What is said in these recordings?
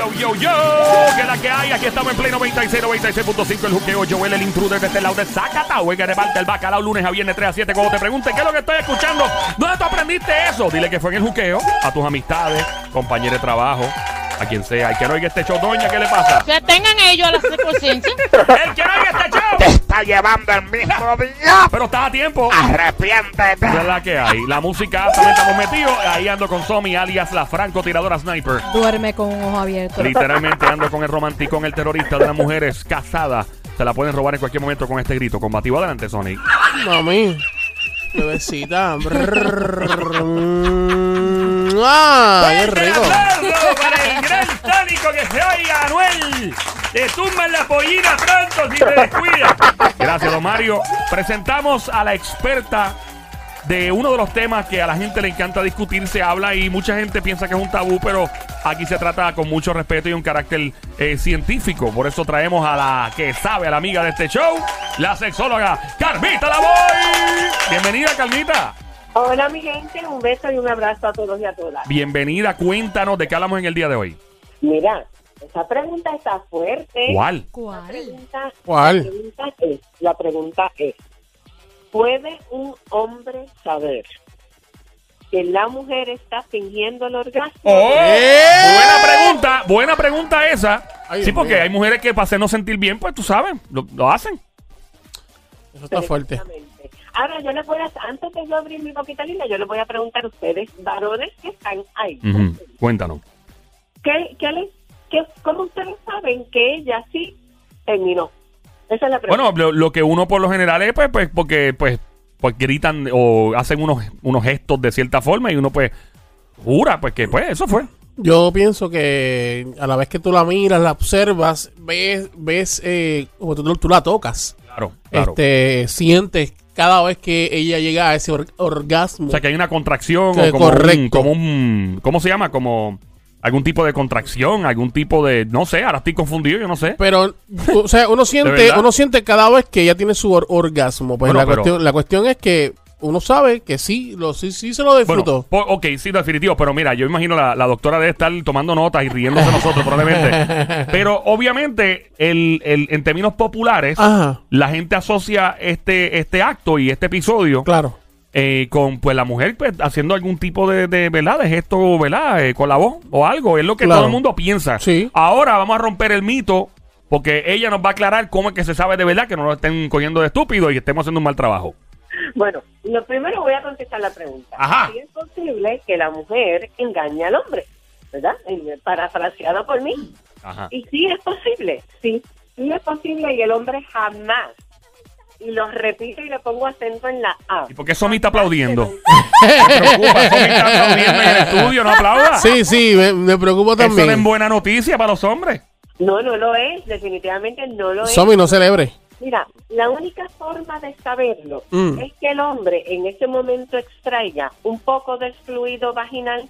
yo, yo, yo. Que la que hay, aquí estamos en Play 96, 96.5. El juqueo Joel, el intruder de este lado de Zacatau. Que reparte el bacalao lunes a viernes 3 a 7. Cuando te pregunten qué es lo que estoy escuchando, ¿dónde tú aprendiste eso? Dile que fue en el juqueo, a tus amistades, compañeros de trabajo, a quien sea. Y que no oiga este show, doña, ¿qué le pasa? Que tengan ellos a la conciencia. El que no oiga este show. Está llevando el mismo día. Pero está a tiempo. Arrepiéntete. Es la que hay. La música también estamos metidos. Ahí ando con Somi, alias la francotiradora sniper. Duerme con un ojo abierto. Literalmente ando con el romanticón, el terrorista de las mujeres casadas. Se la pueden robar en cualquier momento con este grito. Combativo adelante, Sonic. Mami, bebecita. ¡Ah! ¡Qué ¡Fuerte el rico! aplauso para el gran tónico que se oiga, Anuel! Te tumban la pollina pronto si te descuidas. Gracias, don Mario. Presentamos a la experta de uno de los temas que a la gente le encanta discutir, se habla y mucha gente piensa que es un tabú, pero aquí se trata con mucho respeto y un carácter eh, científico. Por eso traemos a la que sabe, a la amiga de este show, la sexóloga Carmita Lavoy. Bienvenida, Carmita. Hola mi gente, un beso y un abrazo a todos y a todas. Bienvenida, cuéntanos de qué hablamos en el día de hoy. Mira, esa pregunta está fuerte. ¿Cuál? La ¿Cuál? pregunta, ¿Cuál? La pregunta es, la pregunta es, ¿puede un hombre saber que la mujer está fingiendo el orgasmo? ¡Oh! ¡Eh! Buena pregunta, buena pregunta esa. Ay, sí, porque hay mujeres que para hacernos sentir bien, pues tú sabes, lo, lo hacen. Eso está fuerte. Ahora yo les voy a, antes de yo abrir mi boquita linda, yo les voy a preguntar a ustedes, varones que están ahí. Cuéntanos. ¿Qué, qué les, qué, ¿Cómo ustedes saben que ella sí terminó? Esa es la pregunta. Bueno, lo, lo que uno por lo general es, pues, pues porque pues, pues gritan o hacen unos, unos gestos de cierta forma y uno pues jura, pues que pues eso fue. Yo pienso que a la vez que tú la miras, la observas, ves, ves, eh, como tú, tú la tocas, Claro, claro. este, sientes cada vez que ella llega a ese or- orgasmo. O sea que hay una contracción o como un, correcto. como un, ¿cómo se llama? Como algún tipo de contracción, algún tipo de, no sé, ahora estoy confundido, yo no sé. Pero, o sea, uno siente, uno siente cada vez que ella tiene su or- orgasmo. Pues Bueno, la, pero- cuestión, la cuestión es que uno sabe que sí, lo, sí, sí se lo disfrutó. Bueno, ok, sí, definitivo, pero mira, yo imagino la, la doctora debe estar tomando notas y riéndose de nosotros probablemente. Pero obviamente, el, el- en términos populares, Ajá, la gente asocia este, este acto y este episodio claro. eh, con pues la mujer pues, haciendo algún tipo de, de, ¿verdad? de gesto, ¿verdad? Eh, con la voz o algo. Es lo que Claro. todo el mundo piensa. Sí. Ahora vamos a romper el mito porque ella nos va a aclarar cómo es que se sabe de verdad que no nos estén cogiendo de estúpidos y que estemos haciendo un mal trabajo. Bueno, lo primero voy a contestar la pregunta. Ajá. Si es posible que la mujer engañe al hombre, ¿verdad? Parafraseado por mí. Ajá. Y sí es posible, sí, sí es posible y el hombre jamás. Y lo repito y le pongo acento en la A. ¿Y por qué Somi está aplaudiendo? Me preocupa, Somi está aplaudiendo en el estudio, no aplauda. Sí, sí, me, me preocupo Eso no es también. buena noticia para los hombres. No, no lo es, definitivamente no lo es. Somi, no celebre. Mira, la única forma de saberlo Mm. es que el hombre en ese momento extraiga un poco del fluido vaginal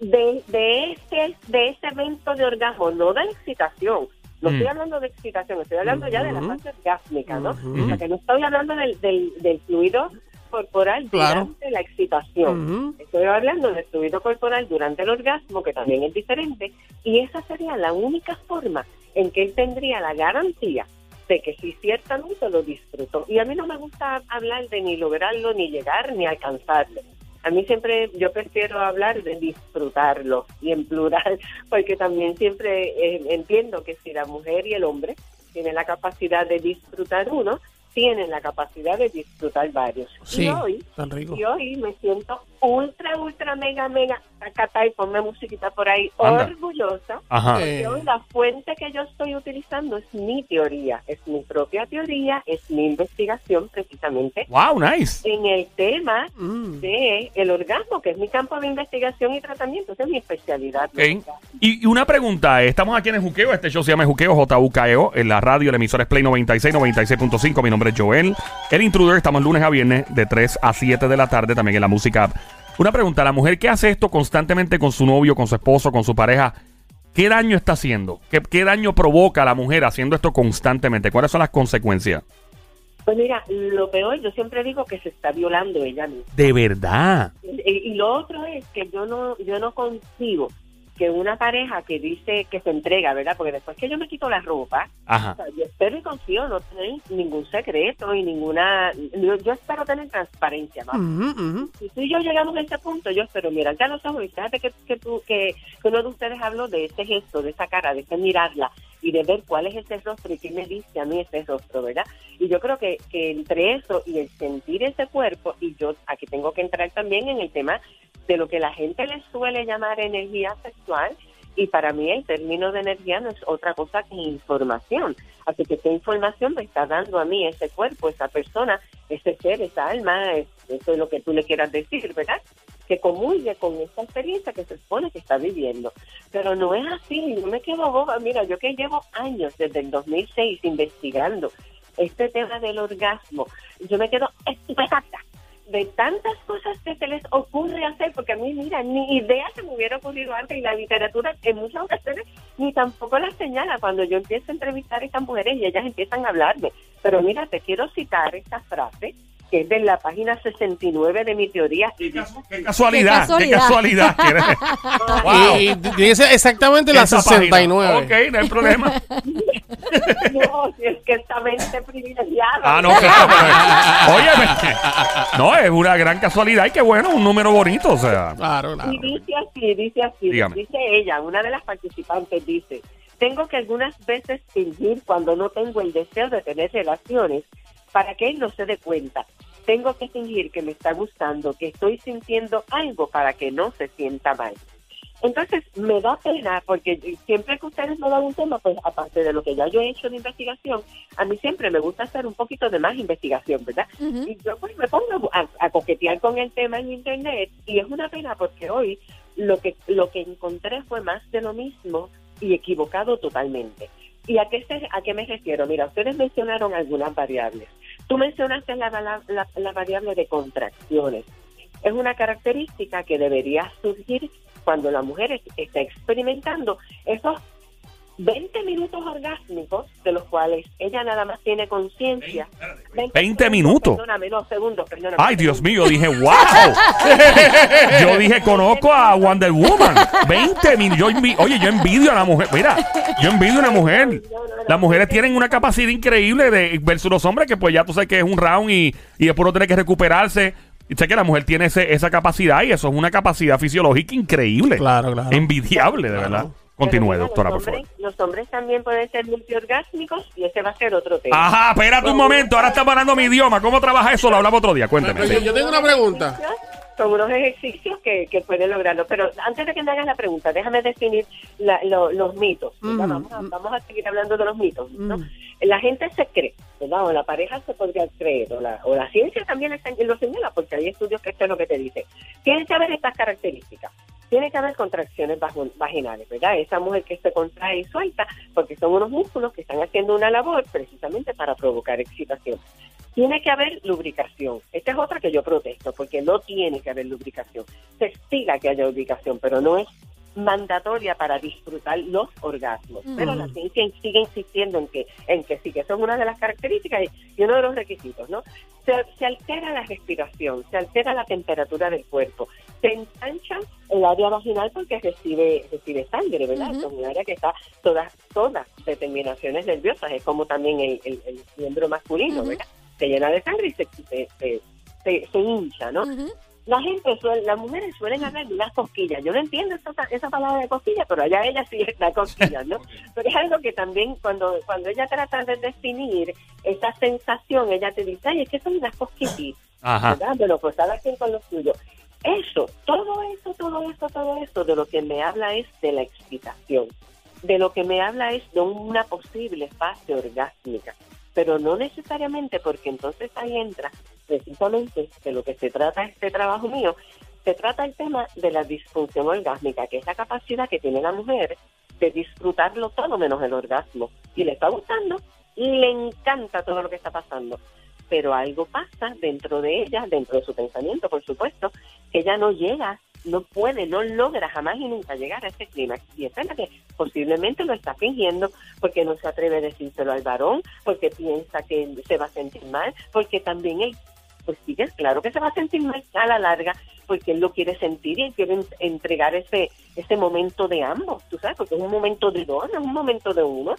de, de, ese, de ese evento de orgasmo, no de excitación. No Mm. estoy hablando de excitación, estoy hablando ya de la Ujú. fase orgásmica, ¿no? Ujú. O sea, que no estoy hablando del, del, del fluido corporal Claro. durante la excitación. Ujú. Estoy hablando del fluido corporal durante el orgasmo, que también es diferente, y esa sería la única forma en que él tendría la garantía de que sí ciertamente lo disfrutó. Y a mí no me gusta hablar de ni lograrlo, ni llegar, ni alcanzarlo. A mí siempre, yo prefiero hablar de disfrutarlo y en plural, porque también siempre eh, entiendo que si la mujer y el hombre tienen la capacidad de disfrutar uno, tienen la capacidad de disfrutar varios. Sí, Y hoy, tan rico. y hoy me siento ultra, ultra, mega, mega, acá y ponme musiquita por ahí, Anda. orgullosa. Ajá. Eh, Yo, la fuente que yo estoy utilizando es mi teoría, es mi propia teoría, es mi investigación precisamente Wow, nice. en el tema mm. de el orgasmo, que es mi campo de investigación y tratamiento, esa es mi especialidad. Ok. Y, y una pregunta, eh, estamos aquí en el Juqueo, este show se llama Juqueo, JUKEO, en la radio, el emisor es Play 96, 96.5, mi nombre es Joel, el intruder, estamos lunes a viernes de 3 a 7 de la tarde, también en la música. app. Una pregunta, la mujer que hace esto constantemente con su novio, con su esposo, con su pareja, ¿qué daño está haciendo? ¿Qué, qué daño provoca a la mujer haciendo esto constantemente? ¿Cuáles son las consecuencias? Pues mira, lo peor, yo siempre digo que se está violando ella misma. De verdad. Y, y lo otro es que yo no, yo no consigo que una pareja que dice que se entrega, ¿verdad? Porque después que yo me quito la ropa, o Ajá. sea, yo espero y confío no tener ningún secreto y ninguna... Yo, yo espero tener transparencia, ujú. Si tú y yo llegamos a ese punto, yo espero mirarte a los ojos y fíjate que, que, tú, que, que uno de ustedes habló de ese gesto, de esa cara, de ese mirarla y de ver cuál es ese rostro y qué me dice a mí ese rostro, ¿verdad? Y yo creo que, que entre eso y el sentir ese cuerpo, y yo aquí tengo que entrar también en el tema de lo que la gente le suele llamar energía sexual, y para mí el término de energía no es otra cosa que información. Así que esa información me está dando a mí ese cuerpo, esa persona, ese ser, esa alma, es- eso es lo que tú le quieras decir, ¿verdad? Que comulgue con esta experiencia que se supone que está viviendo. Pero no es así, yo me quedo boba. Mira, yo que llevo años, desde el 2006, investigando este tema del orgasmo, yo me quedo estupefacta de tantas cosas que se les ocurre hacer, porque a mí, mira, ni idea se me hubiera ocurrido antes y la literatura en muchas ocasiones ni tampoco la señala cuando yo empiezo a entrevistar a estas mujeres y ellas empiezan a hablarme. Pero mira, te quiero citar esta frase que es de la página 69 de mi teoría. Dice, Qué casualidad, qué Qué casualidad. wow. Y, y dice exactamente la Esa página. 69. Ok, no hay problema. no, si es que esta mente privilegiada. Ah, no, claro. pero- Óyeme. No, es una gran casualidad y qué bueno, un número bonito, o sea. Claro, claro. Y dice así, dice así, Dígame. dice ella, una de las participantes dice, tengo que algunas veces fingir cuando no tengo el deseo de tener relaciones para que él no se dé cuenta. Tengo que fingir que me está gustando, que estoy sintiendo algo para que no se sienta mal. Entonces, me da pena porque siempre que ustedes me dan un tema, pues aparte de lo que ya yo he hecho de investigación, a mí siempre me gusta hacer un poquito de más investigación, ¿verdad? Y yo pues me pongo a, a coquetear con el tema en internet y es una pena porque hoy lo que lo que encontré fue más de lo mismo y equivocado totalmente. ¿Y a qué, se- a qué me refiero? Mira, ustedes mencionaron algunas variables. Tú mencionaste la, la- variable de contracciones. Es una característica que debería surgir cuando la mujer es- está experimentando esos 20 minutos orgásmicos, de los cuales ella nada más tiene conciencia. 20 minutos. Perdóname, no, segundos, perdóname. Ay, Dios mío, dije, wow. Yo dije, conozco a Wonder Woman. 20 mil. Yo envi- Oye, yo envidio a la mujer. Mira, yo envidio a una mujer. Las mujeres tienen una capacidad increíble de versus los hombres, que pues ya tú sabes que es un round y, y después no tiene que recuperarse. Y sé que la mujer tiene ese- esa capacidad y eso es una capacidad fisiológica increíble. Claro, claro. Envidiable, de verdad. Continúe, mira, doctora, por los favor. hombres, los hombres también pueden ser multiorgásmicos y ese va a ser otro tema. Ajá, espérate un momento. Ahora estamos hablando mi idioma. ¿Cómo trabaja eso? Lo hablamos otro día. Cuénteme. Pero yo, yo tengo una pregunta. Son unos ejercicios que, que pueden lograrlo. Pero antes de que me hagas la pregunta, déjame definir la- lo- los mitos. vamos, a, vamos a seguir hablando de los mitos. La gente se cree, ¿verdad? O la pareja se podría creer, o la, o la ciencia también lo señala, porque hay estudios que esto es lo que te dice. Tiene que haber estas características. Tiene que haber contracciones vaginales, ¿verdad? Esa mujer que se contrae y suelta, porque son unos músculos que están haciendo una labor precisamente para provocar excitación. Tiene que haber lubricación. Esta es otra que yo protesto, porque no tiene que haber lubricación. Se estila que haya lubricación, pero no es mandatoria para disfrutar los orgasmos. Mm. Pero la ciencia sigue insistiendo en que, en que sí, que es una de las características y, y uno de los requisitos, ¿no? Se, se altera la respiración, se altera la temperatura del cuerpo, se ensancha el área vaginal porque recibe recibe sangre, ¿verdad? Es un área que está todas todas de terminaciones nerviosas, es como también el, el- el miembro masculino. ¿verdad? Se llena de sangre y se, se, se, hincha, ¿no? La gente, suele, las mujeres suelen hablar de las cosquillas. Yo no entiendo esa, esa palabra de cosquillas, pero allá ella sí da cosquillas, ¿no? Pero es algo que también cuando cuando ella trata de definir esa sensación, ella te dice, ay, es que son unas cosquillitas, Ajá. ¿verdad? Bueno, pues cada quien con lo suyo. Eso, todo eso, todo eso, todo eso, de lo que me habla es de la excitación. De lo que me habla es de una posible fase orgásmica. Pero no necesariamente, porque entonces ahí entra precisamente de lo que se trata este trabajo mío, se trata el tema de la disfunción orgásmica, que es la capacidad que tiene la mujer de disfrutarlo todo menos el orgasmo. Y le está gustando, y le encanta todo lo que está pasando. Pero algo pasa dentro de ella, dentro de su pensamiento, por supuesto, que ella no llega, no puede, no logra jamás y nunca llegar a ese clima. Y es verdad que posiblemente lo está fingiendo porque no se atreve a decírselo al varón, porque piensa que se va a sentir mal, porque también él pues sí, que claro que se va a sentir mal a la larga, porque él lo quiere sentir y él quiere en- entregar ese ese momento de ambos, tú sabes, porque es un momento de dos, no es un momento de uno,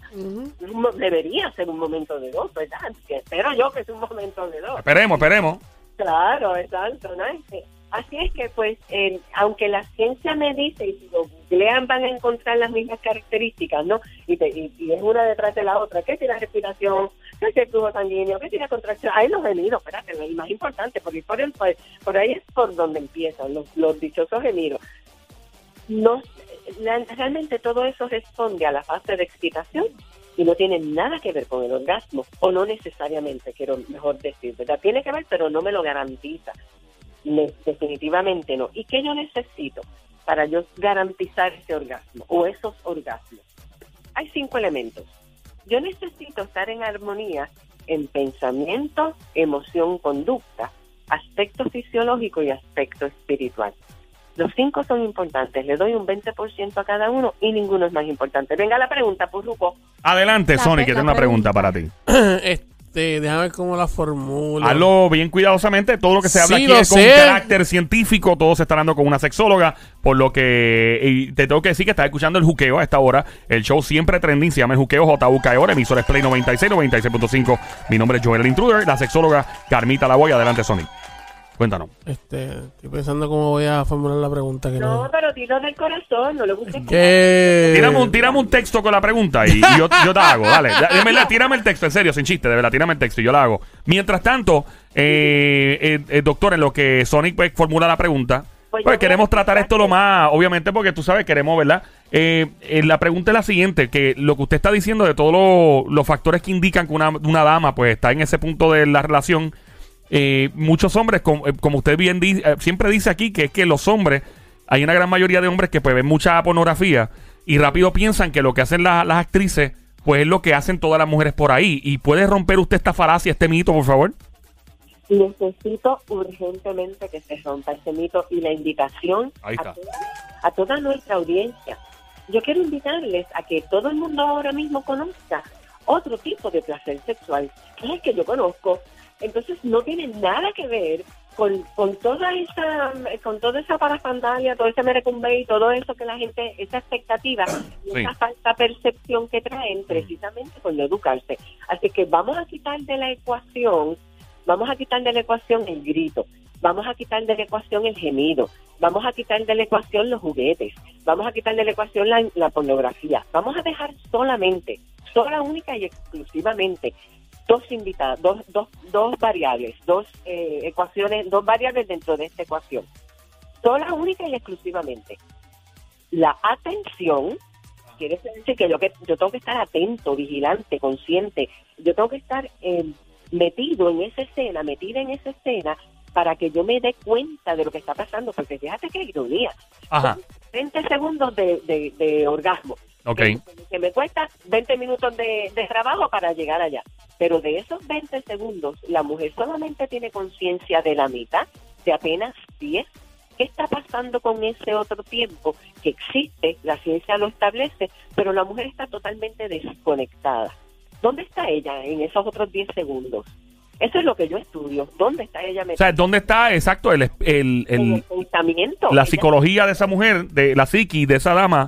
un mo- debería ser un momento de dos, ¿verdad? Que espero yo que es un momento de dos. Esperemos, esperemos. Claro, exacto, ¿no? Así es que, pues, eh, aunque la ciencia me dice, y si lo googlean van a encontrar las mismas características, ¿no? Y, te- y, y es una detrás de la otra, que si la respiración, que si el flujo sanguíneo, que si la contracción, ahí los gemidos, espérate, el más importante, porque por, el, por, ahí es por donde empiezan los, los dichosos gemidos. No, realmente todo eso responde a la fase de excitación y no tiene nada que ver con el orgasmo, o no necesariamente, quiero mejor decir, ¿verdad? Tiene que ver, pero no me lo garantiza. Ne- definitivamente no. ¿Y qué yo necesito para yo garantizar ese orgasmo o esos orgasmos? Hay cinco elementos. Yo necesito estar en armonía en pensamiento, emoción, conducta, aspecto fisiológico y aspecto espiritual. Los cinco son importantes. Le doy un 20% a cada uno y ninguno es más importante. Venga la pregunta, Purruco. Adelante, La Sony, que tengo una pregunta pregunta. para ti. Este, déjame ver cómo la formula. Hazlo bien cuidadosamente. Todo lo que se habla Sí, aquí es con sé. carácter científico. Todo se está dando con una sexóloga. Por lo que y te tengo que decir que estás escuchando el juqueo a esta hora. El show siempre trending se llama el juqueo JUK ahora. Emisor es Play 96, 96.5. Mi nombre es Joel el Intruder. La sexóloga Carmita Lavoy. Adelante, Sony. Cuéntanos. Este, estoy pensando cómo voy a formular la pregunta que No, no. pero dilo del corazón, no le busques. Tírame un, tírame un texto con la pregunta y, y yo, yo te hago. Dale, de verdad, tírame el texto, en serio, sin chiste, de verdad, tírame el texto y yo la hago. Mientras tanto, eh, eh, eh, doctor, en lo que Sonic pues, formula la pregunta, Pues pues queremos tratar esto lo más, obviamente, porque tú sabes, queremos, ¿verdad? Eh, eh, la pregunta es la siguiente, que lo que usted está diciendo de todos los- los factores que indican que una, una dama pues está en ese punto de la relación, eh, muchos hombres, com- eh, como usted bien di- eh, siempre dice aquí, que es que los hombres, hay una gran mayoría de hombres que pues ven mucha pornografía y rápido piensan que lo que hacen la- las actrices, pues es lo que hacen todas las mujeres por ahí. ¿Y puede romper usted esta falacia, este mito, por favor? Necesito urgentemente que se rompa ese mito y la invitación a toda, a toda nuestra audiencia. Yo quiero invitarles a que todo el mundo ahora mismo conozca otro tipo de placer sexual, que es el que yo conozco. Entonces no tiene nada que ver con, con toda esa con toda esa parafandalia, todo ese merecumbe y todo eso que la gente, esa expectativa y Sí. esa falsa percepción que traen precisamente con no educarse. Así que vamos a quitar de la ecuación Vamos a quitar de la ecuación el grito, vamos a quitar de la ecuación el gemido, vamos a quitar de la ecuación los juguetes, vamos a quitar de la ecuación la, la pornografía. Vamos a dejar solamente, sola, única y exclusivamente, dos invitados, dos, dos, dos variables, dos eh, ecuaciones, dos variables dentro de esta ecuación. Sola, única y exclusivamente. La atención, quiere decir que yo, que yo tengo que estar atento, vigilante, consciente, yo tengo que estar eh, metido en esa escena, metida en esa escena, para que yo me dé cuenta de lo que está pasando, porque fíjate qué ironía. Ajá. 20 segundos de, de, de orgasmo. Ok. Que, que me cuesta 20 minutos de, de trabajo para llegar allá. Pero de esos 20 segundos, la mujer solamente tiene conciencia de la mitad, de apenas 10. ¿Qué está pasando con ese otro tiempo que existe? La ciencia lo establece, pero la mujer está totalmente desconectada. ¿Dónde está ella en esos otros 10 segundos? Eso es lo que yo estudio. ¿Dónde está ella O sea, ¿dónde está exacto el, el- el- el pensamiento. la Ella- psicología de esa mujer, de la psiqui de esa dama,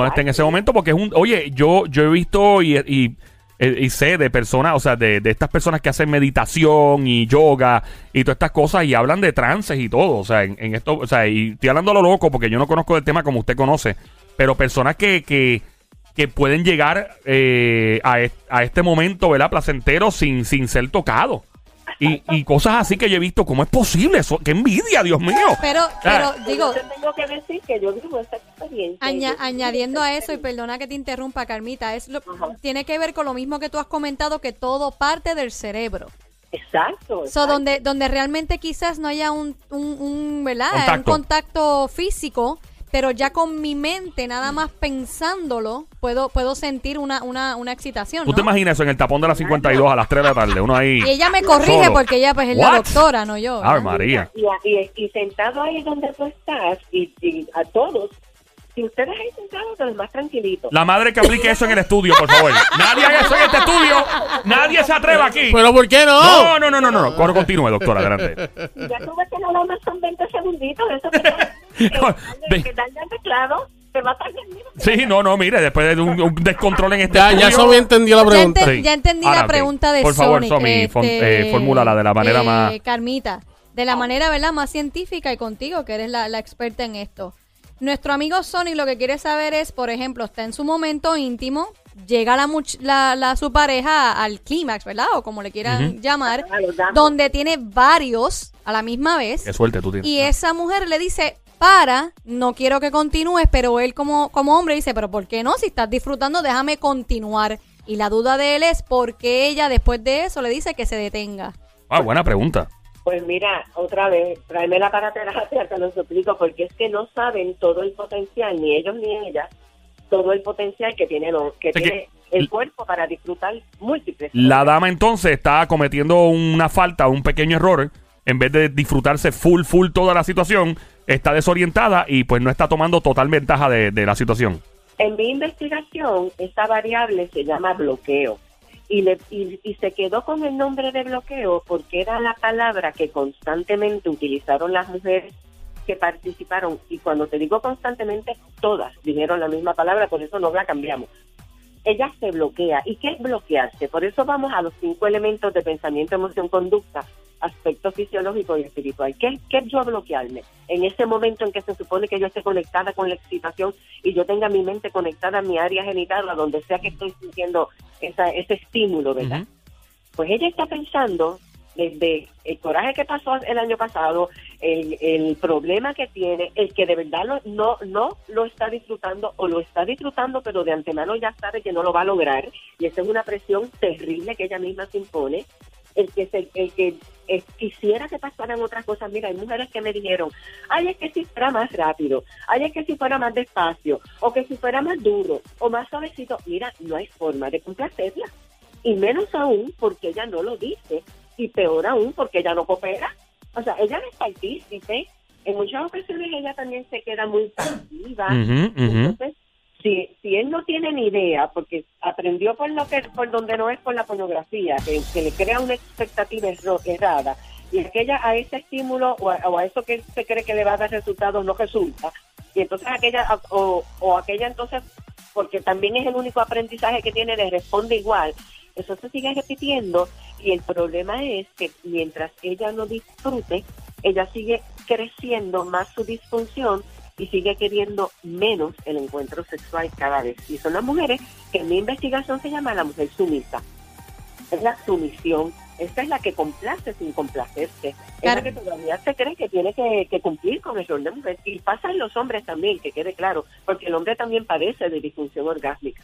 donde está en ese momento? Porque es un. Oye, yo, yo he visto y, y, eh, y sé de personas, o sea, de, de estas personas que hacen meditación y yoga y todas estas cosas y hablan de trances y todo. O sea, en, en esto, o sea, y estoy hablando a lo loco porque yo no conozco el tema como usted conoce, pero personas que. que que pueden llegar eh, a, est- a este momento, ¿verdad? Placentero sin, sin ser tocado. Y, y cosas así que yo he visto. ¿Cómo es posible eso? ¡Qué envidia, Dios mío! Pero, pero digo, Yo te tengo que decir que yo vivo esa experiencia. aña- Yo- añadiendo a eso, y perdona que te interrumpa, Carmita, es lo, Ajá. tiene que ver con lo mismo que tú has comentado, que todo parte del cerebro. Exacto. So, exacto. donde, donde realmente quizás no haya un, un, un, ¿verdad? Contacto. un contacto físico, pero ya con mi mente, nada más pensándolo, puedo, puedo sentir una, una, una excitación. ¿Tú ¿no? te imaginas eso en el tapón de las 52 a las 3 de la tarde? Uno ahí. Y ella me corrige Solo. porque ella pues es la doctora, no yo. Ave. María. Y, y, y sentado ahí donde tú estás, y, y a todos, si ustedes ahí sentados de los más tranquilito. La madre que aplique eso en el estudio, por favor. Nadie haga eso en este estudio. Nadie se atreva aquí. Pero ¿por qué no? No, no, no, no, no. no. Continúe, doctora, adelante. Ya tú ves que nada más son 20 segunditos. Eso que, ve- que daña el teclado, te va a tardar menos. Sí, no, no, mire, después de un, un descontrol en este Ya, estudio. ya Somi entendió la Ya, pregunta. ente- Sí. ya entendí Ahora, la pregunta de Por favor, Sonic, Somi, fon- eh, formúlala de la manera más- eh, Carmita, de la manera, ¿verdad? Más científica y contigo, que eres la, la experta en esto. Nuestro amigo Sonic lo que quiere saber es, por ejemplo, está en su momento íntimo, llega la, much- la, la- su pareja al clímax, ¿verdad? O como le quieran llamar, A los datos. donde tiene varios a la misma vez. Qué suerte tú tienes. Y esa mujer le dice, para, no quiero que continúes, pero él como, como hombre dice, pero ¿por qué no? Si estás disfrutando, déjame continuar. Y la duda de él es por qué ella después de eso le dice que se detenga. Ah, buena pregunta. Pues mira, otra vez, tráemela para terapia, te lo suplico, porque es que no saben todo el potencial, ni ellos ni ella, todo el potencial que tiene, lo, que que- tiene el cuerpo para disfrutar múltiples. La dama entonces está cometiendo una falta, un pequeño error. En vez de disfrutarse full, full toda la situación, está desorientada y pues no está tomando total ventaja de, de la situación. En mi investigación, esta variable se llama bloqueo. Y, le, y, y se quedó con el nombre de bloqueo porque era la palabra que constantemente utilizaron las mujeres que participaron. Y cuando te digo constantemente, todas dijeron la misma palabra, por eso no la cambiamos. Ella se bloquea. ¿Y qué es bloquearse? Por eso vamos a los cinco elementos de pensamiento, emoción, conducta, aspecto fisiológico y espiritual. ¿Qué, ¿Qué yo bloquearme? En ese momento en que se supone que yo esté conectada con la excitación y yo tenga mi mente conectada a mi área genital, a donde sea que estoy sintiendo esa, ese estímulo, ¿verdad? Pues ella está pensando desde el coraje que pasó el año pasado, el, el problema que tiene, el que de verdad lo- no, no lo está disfrutando o lo está disfrutando, pero de antemano ya sabe que no lo va a lograr. Y esa es una presión terrible que ella misma se impone. El que, se, el que eh, quisiera que pasaran otras cosas. Mira, hay mujeres que me dijeron, ay, es que si fuera más rápido, ay, es que si fuera más despacio, o que si fuera más duro, o más suavecito. Mira, no hay forma de complacerla y menos aún porque ella no lo dice y peor aún porque ella no coopera. O sea, ella no es partícipe. En muchas ocasiones ella también se queda muy pasiva. Entonces, si, si él no tiene ni idea, porque aprendió por lo que por donde no es por la pornografía, que, le crea una expectativa errada y aquella a ese estímulo o a, o a eso que se cree que le va a dar resultados no resulta y entonces aquella o, o aquella entonces porque también es el único aprendizaje que tiene le responde igual eso se sigue repitiendo y el problema es que mientras ella no disfrute ella sigue creciendo más su disfunción y sigue queriendo menos el encuentro sexual cada vez. Y son las mujeres que en mi investigación se llama la mujer sumisa. Es la sumisión. Esta es la que complace sin complacerse. Es Claro. la que todavía se cree que tiene que, que cumplir con el rol de mujer. Y pasa en los hombres también, que quede claro, porque el hombre también padece de disfunción orgásmica.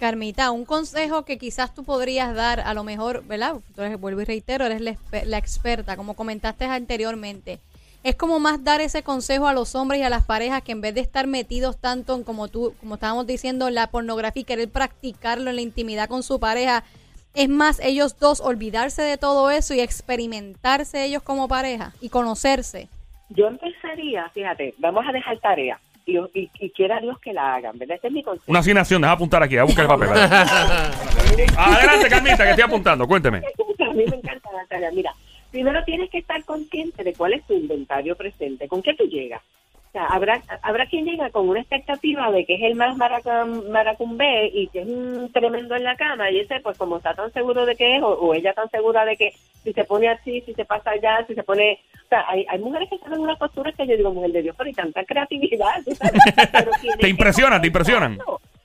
Carmita, un consejo que quizás tú podrías dar, a lo mejor, ¿verdad? Eres, vuelvo y reitero, eres la, exper- la experta, como comentaste anteriormente. Es como más dar ese consejo a los hombres y a las parejas que en vez de estar metidos tanto en, como tú, como estábamos diciendo, en la pornografía y querer practicarlo en la intimidad con su pareja, es más ellos dos olvidarse de todo eso y experimentarse ellos como pareja y conocerse. Yo empezaría, fíjate, vamos a dejar tarea. Y, y, y quiera Dios que la hagan, ¿verdad? Este es mi consejo. Una asignación, deja apuntar aquí, a buscar el papel. Adelante, Carmita, que estoy apuntando, cuénteme. A mí me encanta la tarea. Mira, primero tienes que estar consciente de cuál es tu inventario presente, con qué tú llegas. O sea, habrá, habrá quien llega con una expectativa de que es el más maracam- maracumbé y que es un tremendo en la cama y ese pues como está tan seguro de que es o, o ella tan segura de que si se pone así, si se pasa allá, si se pone... O sea, hay, hay mujeres que saben unas posturas que yo digo, mujer de Dios, pero hay tanta creatividad. Te impresionan, te impresionan.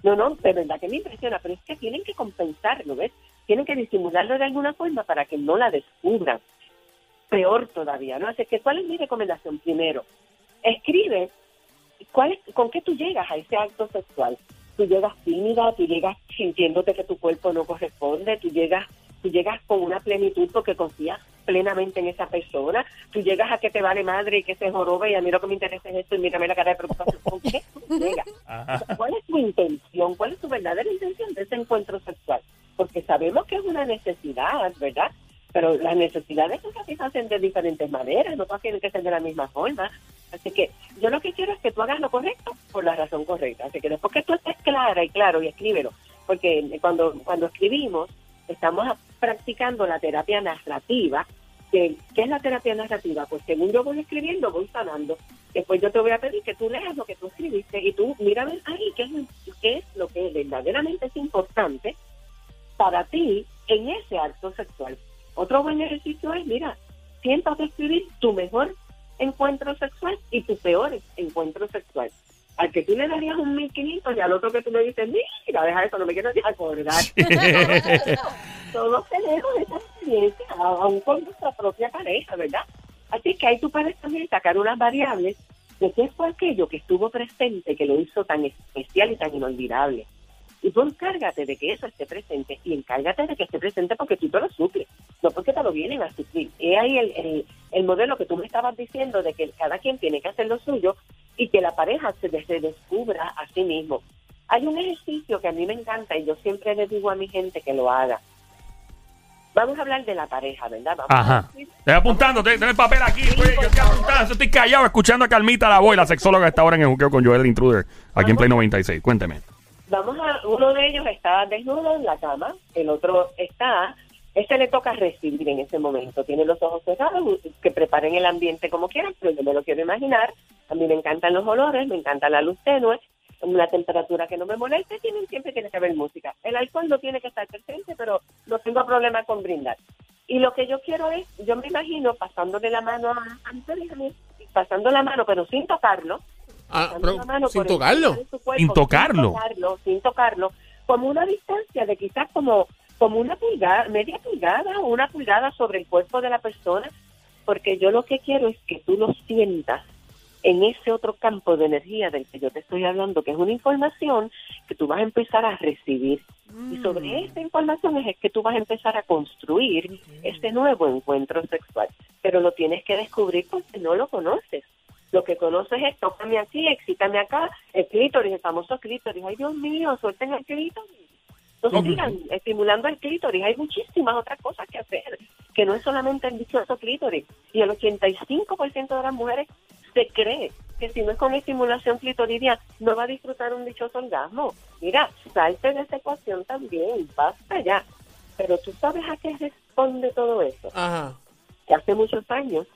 No, no, de verdad que me impresiona, pero es que tienen que compensarlo, ¿ves? Tienen que disimularlo de alguna forma para que no la descubran. Peor todavía, ¿no? Así que, ¿cuál es mi recomendación? Primero, escribe cuál es, con qué tú llegas a ese acto sexual. Tú llegas tímida, tú llegas sintiéndote que tu cuerpo no corresponde, tú llegas, tú llegas con una plenitud porque confías plenamente en esa persona, tú llegas a que te vale madre y que se jorobe y a mí lo que me interesa es esto y mírame la cara de preocupación. ¿Con qué tú llegas? O sea, ¿Cuál es tu intención? ¿Cuál es tu verdadera intención de ese encuentro sexual? Porque sabemos que es una necesidad, ¿verdad? Pero las necesidades se satisfacen de diferentes maneras, no todas tienen que ser de la misma forma. Así que yo lo que quiero es que tú hagas lo correcto por la razón correcta. Así que después que tú estés clara claro y escríbelo. Porque cuando, cuando escribimos, estamos practicando la terapia narrativa. Que, ¿Qué es la terapia narrativa? Pues según yo voy escribiendo, voy sanando. Después yo te voy a pedir que tú leas lo que tú escribiste y tú mírame ahí qué es, qué es lo que verdaderamente es importante para ti en ese acto sexual. Otro buen ejercicio es, mira, siéntate a escribir tu mejor encuentro sexual y tu peor encuentro sexual. Al que tú le darías un 1500 y al otro que tú le dices, mira, deja eso, no me quiero ni acordar. Todos tenemos esa experiencia, aún con nuestra propia pareja, ¿verdad? Así que ahí tú puedes también sacar unas variables de qué fue aquello que estuvo presente que lo hizo tan especial y tan inolvidable. Y tú encárgate de que eso esté presente y encárgate de que esté presente porque tú te lo suples, no porque te lo vienen a suplir. Es ahí el, el, el modelo que tú me estabas diciendo de que cada quien tiene que hacer lo suyo y que la pareja se, se descubra a sí mismo. Hay un ejercicio que a mí me encanta y yo siempre le digo a mi gente que lo haga. Vamos a hablar de la pareja, ¿verdad? Vamos Ajá. decir- Estoy apuntando, ten ten el papel aquí. Estoy, yo estoy apuntando, estoy callado escuchando a Calmita la voz, la sexóloga está ahora en el juqueo con Joel el Intruder, aquí en Play 96. Cuénteme. Vamos a, uno de ellos está desnudo en la cama, el otro está, ese le toca recibir en ese momento, tiene los ojos cerrados, que preparen el ambiente como quieran, pero yo me lo quiero imaginar, a mí me encantan los olores, me encanta la luz tenue, una temperatura que no me moleste, tienen, siempre tiene que haber música. El alcohol no tiene que estar presente, pero no tengo problema con brindar. Y lo que yo quiero es, yo me imagino pasándole la mano a Anthony, pasando la mano, pero sin tocarlo, Ah, pero mano sin tocarlo. cuerpo, Sin tocarlo. Sin tocarlo, sin tocarlo, como una distancia de quizás como, como una pulgada, media pulgada o una pulgada sobre el cuerpo de la persona, porque yo lo que quiero es que tú lo sientas en ese otro campo de energía del que yo te estoy hablando, que es una información que tú vas a empezar a recibir. Y sobre esa información es que tú vas a empezar a construir ese nuevo encuentro sexual. Pero lo tienes que descubrir porque no lo conoces. Lo que conoces es tócame aquí, excítame acá, el clítoris, el famoso clítoris. Ay, Dios mío, suelten el clítoris. Entonces, sigan estimulando el clítoris. Hay muchísimas otras cosas que hacer, que no es solamente el dichoso clítoris. Y el 85% de las mujeres se cree que si no es con estimulación clitoridia no va a disfrutar un dichoso orgasmo. Mira, salte de esa ecuación también, basta ya. Pero tú sabes a qué responde todo eso Ajá. que hace muchos años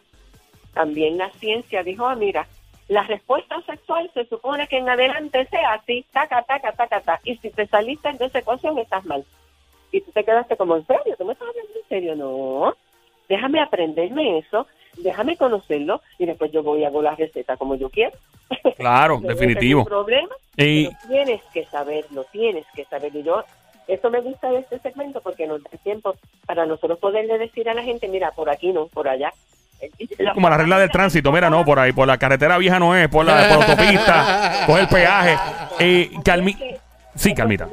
también la ciencia dijo, ah, mira, la respuesta sexual se supone que en adelante sea así, taca, taca, taca, taca. Y si te saliste de esa ecuación, estás mal. Y tú te quedaste como, ¿en serio? ¿Tú me estás hablando en serio? No. Déjame aprenderme eso, déjame conocerlo y después yo voy a hago la receta como yo quiero. Claro, No, definitivo. problema. Y Pero tienes que saberlo, tienes que saberlo. Y yo, eso me gusta de este segmento porque nos da tiempo para nosotros poderle decir a la gente, mira, por aquí no, por allá. Como la regla del tránsito, mira, no, por ahí, por la carretera vieja no es, por la, por autopista, coge el peaje. Eh, Calmi sí, Calmita.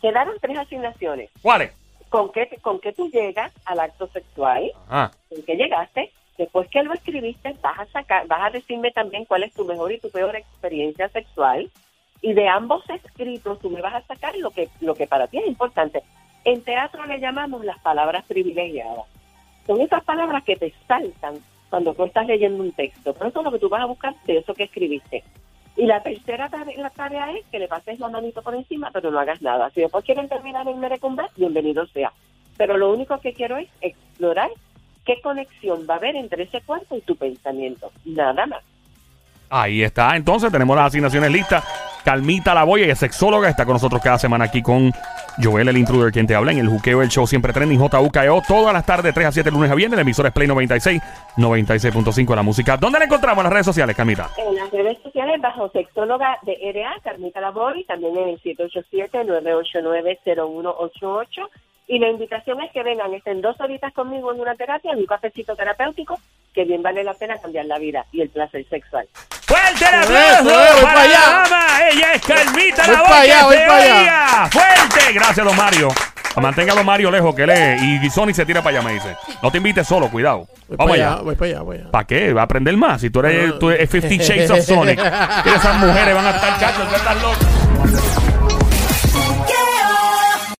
Quedaron tres asignaciones. ¿Cuáles? ¿Con qué, ¿Con qué tú llegas al acto sexual? Ah, ¿Con qué llegaste? Después que lo escribiste, vas a sacar, vas a decirme también cuál es tu mejor y tu peor experiencia sexual. Y de ambos escritos tú me vas a sacar lo que, lo que para ti es importante. En teatro le llamamos las palabras privilegiadas. Son esas palabras que te saltan cuando tú estás leyendo un texto. Pero eso es lo que tú vas a buscar de eso que escribiste. Y la tercera tarea, la tarea es que le pases la manito por encima, pero no hagas nada. Si después quieren terminar en Merecumber, bienvenido sea. Pero lo único que quiero es explorar qué conexión va a haber entre ese cuerpo y tu pensamiento. Nada más. ahí está. Entonces tenemos las asignaciones listas. Calmita la boya, ella es sexóloga, está con nosotros cada semana aquí con Joel el Intruder, quien te habla en el juqueo, el show siempre trending, JUKEO, todas las tardes, 3 a 7, lunes a viernes, la emisora es Play 96, 96.5 la música. ¿Dónde la encontramos en las redes sociales, Calmita? En las redes sociales bajo sexóloga de RA, Carmita Labori, también en el 787-989-0188. Y la invitación es que vengan, estén dos horitas conmigo en una terapia, en un cafecito terapéutico, que bien vale la pena cambiar la vida y el placer sexual. ¡Fuerte el aplauso voy para pa' la allá. dama! Ella es Calmita Voy la allá, voy se pa' allá. oiga. ¡Fuerte! Gracias, don Mario. Mantenga a don Mario lejos, que lee. Y Sony se tira para allá, me dice. No te invites solo, cuidado. Voy Vamos para allá. allá, voy para allá, voy allá. ¿Para qué? Va a aprender más. Si tú eres, tú eres 50 Shades of Sonic. Que esas mujeres van a estar chachos, tú estás loco.